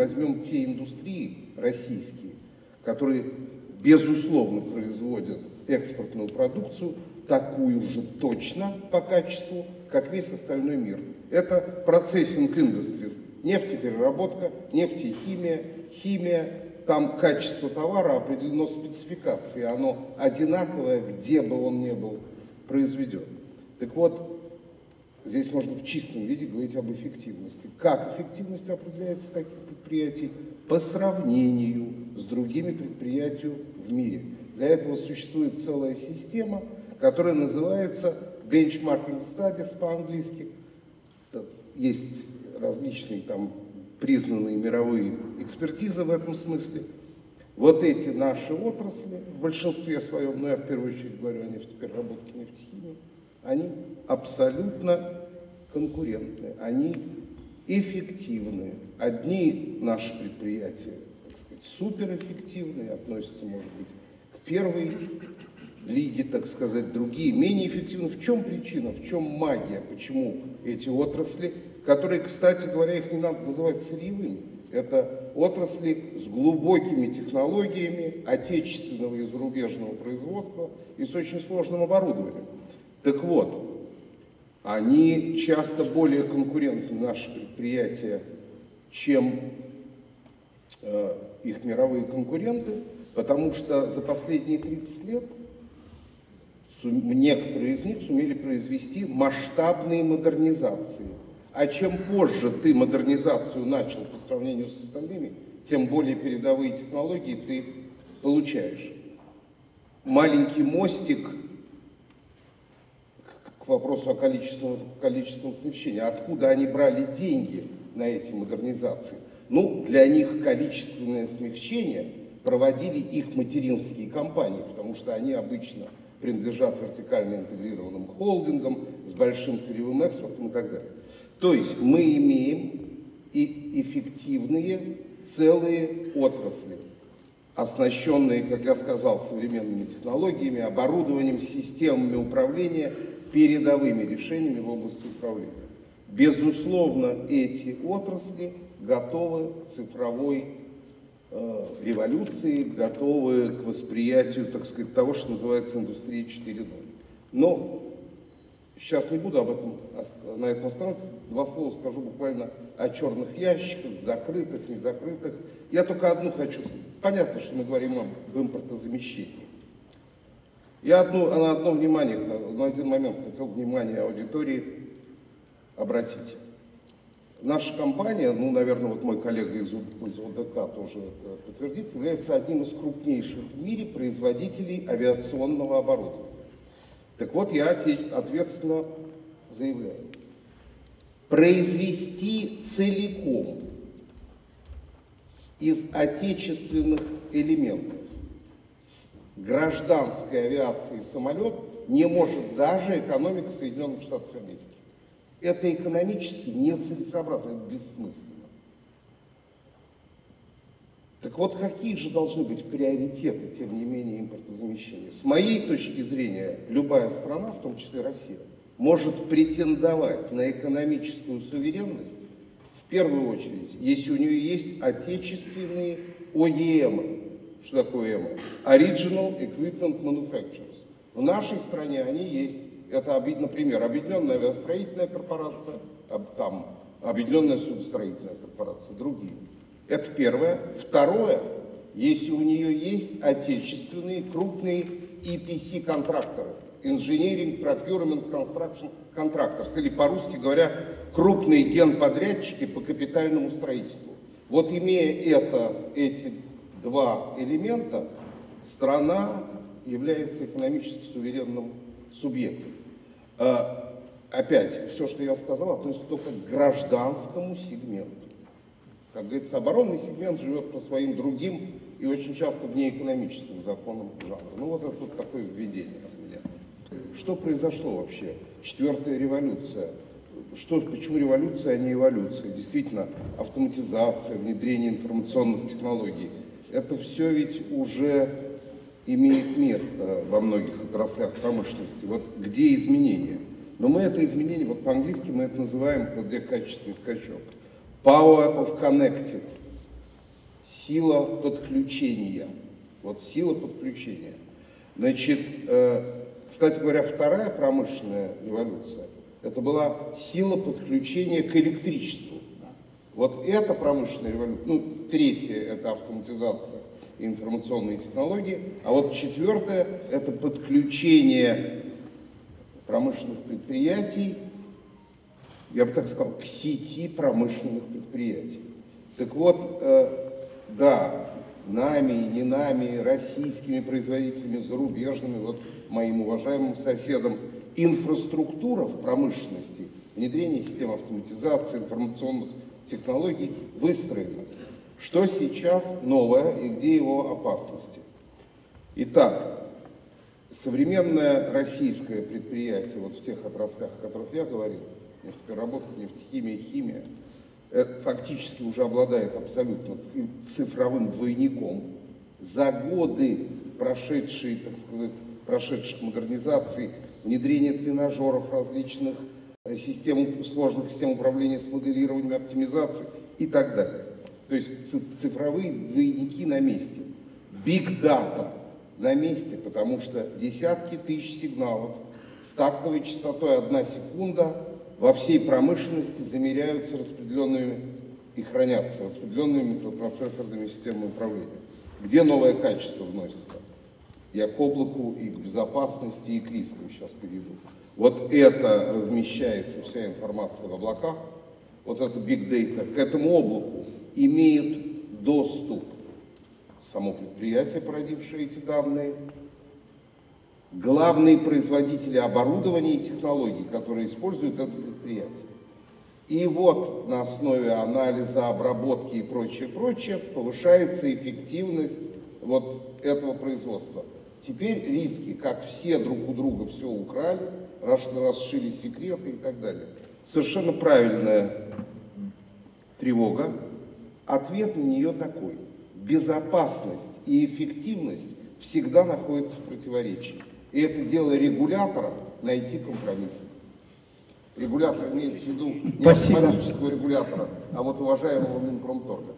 возьмем те индустрии российские, которые безусловно производят экспортную продукцию, такую же точно по качеству, как весь остальной мир. Это процессинг industries, нефтепереработка, нефтехимия, химия, там качество товара определено спецификацией, оно одинаковое, где бы он ни был произведен. Так вот, здесь можно в чистом виде говорить об эффективности. Как эффективность определяется таких предприятий? По сравнению с другими предприятиями в мире. Для этого существует целая система, которая называется Benchmarking Studies по-английски. Есть различные там признанные мировые экспертизы в этом смысле. Вот эти наши отрасли, в большинстве своем, но я в первую очередь говорю о нефтепереработке, нефтехимии, они абсолютно конкурентные, они эффективные. Одни наши предприятия, так сказать, суперэффективные, относятся, может быть, к первой лиге, так сказать, другие менее эффективны. В чем причина, в чем магия, почему эти отрасли которые, кстати говоря, их не надо называть сырьевыми. Это отрасли с глубокими технологиями отечественного и зарубежного производства и с очень сложным оборудованием. Так вот, они часто более конкурентны, наши предприятия, чем э, их мировые конкуренты, потому что за последние 30 лет некоторые из них сумели произвести масштабные модернизации а чем позже ты модернизацию начал по сравнению с остальными, тем более передовые технологии ты получаешь. Маленький мостик вопросу о количественном, количественном смягчении. Откуда они брали деньги на эти модернизации? Ну, для них количественное смягчение проводили их материнские компании, потому что они обычно принадлежат вертикально интегрированным холдингам с большим сырьевым экспортом и так далее. То есть мы имеем и эффективные целые отрасли, оснащенные, как я сказал, современными технологиями, оборудованием, системами управления, передовыми решениями в области управления. Безусловно, эти отрасли готовы к цифровой э, революции, готовы к восприятию, так сказать, того, что называется индустрия 4.0. Но Сейчас не буду об этом, на этом остановиться. Два слова скажу буквально о черных ящиках, закрытых, не закрытых. Я только одну хочу. Понятно, что мы говорим об импортозамещении. Я одну, на одно внимание, на один момент хотел внимание аудитории обратить. Наша компания, ну, наверное, вот мой коллега из, из ОДК тоже подтвердит, является одним из крупнейших в мире производителей авиационного оборудования. Так вот, я ответственно заявляю. Произвести целиком из отечественных элементов гражданской авиации самолет не может даже экономика Соединенных Штатов Америки. Это экономически нецелесообразно, это бессмысленно. Так вот, какие же должны быть приоритеты, тем не менее, импортозамещения? С моей точки зрения, любая страна, в том числе Россия, может претендовать на экономическую суверенность, в первую очередь, если у нее есть отечественные ОЕМ. Что такое ОЕМ? Original Equipment Manufacturers. В нашей стране они есть. Это, например, Объединенная авиастроительная корпорация, там, Объединенная судостроительная корпорация, другие. Это первое. Второе, если у нее есть отечественные крупные EPC-контракторы, Engineering, Procurement, Construction Contractors, или по-русски говоря, крупные генподрядчики по капитальному строительству. Вот имея это, эти два элемента, страна является экономически суверенным субъектом. А, опять, все, что я сказал, относится только к гражданскому сегменту. Как говорится, оборонный сегмент живет по своим другим и очень часто вне экономическим законам жанра. Ну вот это тут такое введение от меня. Что произошло вообще? Четвертая революция. Что, почему революция, а не эволюция? Действительно, автоматизация, внедрение информационных технологий. Это все ведь уже имеет место во многих отраслях промышленности. Вот где изменения? Но мы это изменение, вот по-английски мы это называем, вот где качественный скачок – Power of Connected. сила подключения. Вот сила подключения. Значит, э, кстати говоря, вторая промышленная революция, это была сила подключения к электричеству. Вот эта промышленная революция, ну, третья это автоматизация и информационные технологии, а вот четвертое это подключение промышленных предприятий, я бы так сказал, к сети промышленных предприятий. Так вот, э, да, нами, не нами, российскими производителями, зарубежными, вот моим уважаемым соседом, инфраструктура в промышленности, внедрение систем автоматизации, информационных технологий выстроена. Что сейчас новое и где его опасности? Итак, современное российское предприятие, вот в тех отраслях, о которых я говорил, нефтепереработка, нефтехимия, химия, это фактически уже обладает абсолютно цифровым двойником. За годы, прошедшие, так сказать, прошедших модернизаций, внедрение тренажеров различных, систем, сложных систем управления с моделированием, оптимизацией и так далее. То есть цифровые двойники на месте. Big Data на месте, потому что десятки тысяч сигналов с тактовой частотой 1 секунда во всей промышленности замеряются распределенными и хранятся распределенными микропроцессорными системами управления. Где новое качество вносится? Я к облаку и к безопасности, и к рискам сейчас перейду. Вот это размещается вся информация в облаках, вот это big data, к этому облаку имеют доступ само предприятие, породившее эти данные, главные производители оборудования и технологий, которые используют это предприятие. И вот на основе анализа, обработки и прочее, прочее повышается эффективность вот этого производства. Теперь риски, как все друг у друга все украли, расшили секреты и так далее. Совершенно правильная тревога. Ответ на нее такой. Безопасность и эффективность всегда находятся в противоречии. И это дело регулятора найти компромисс. Регулятор имеет в виду не автоматического регулятора, а вот уважаемого Минпромторга.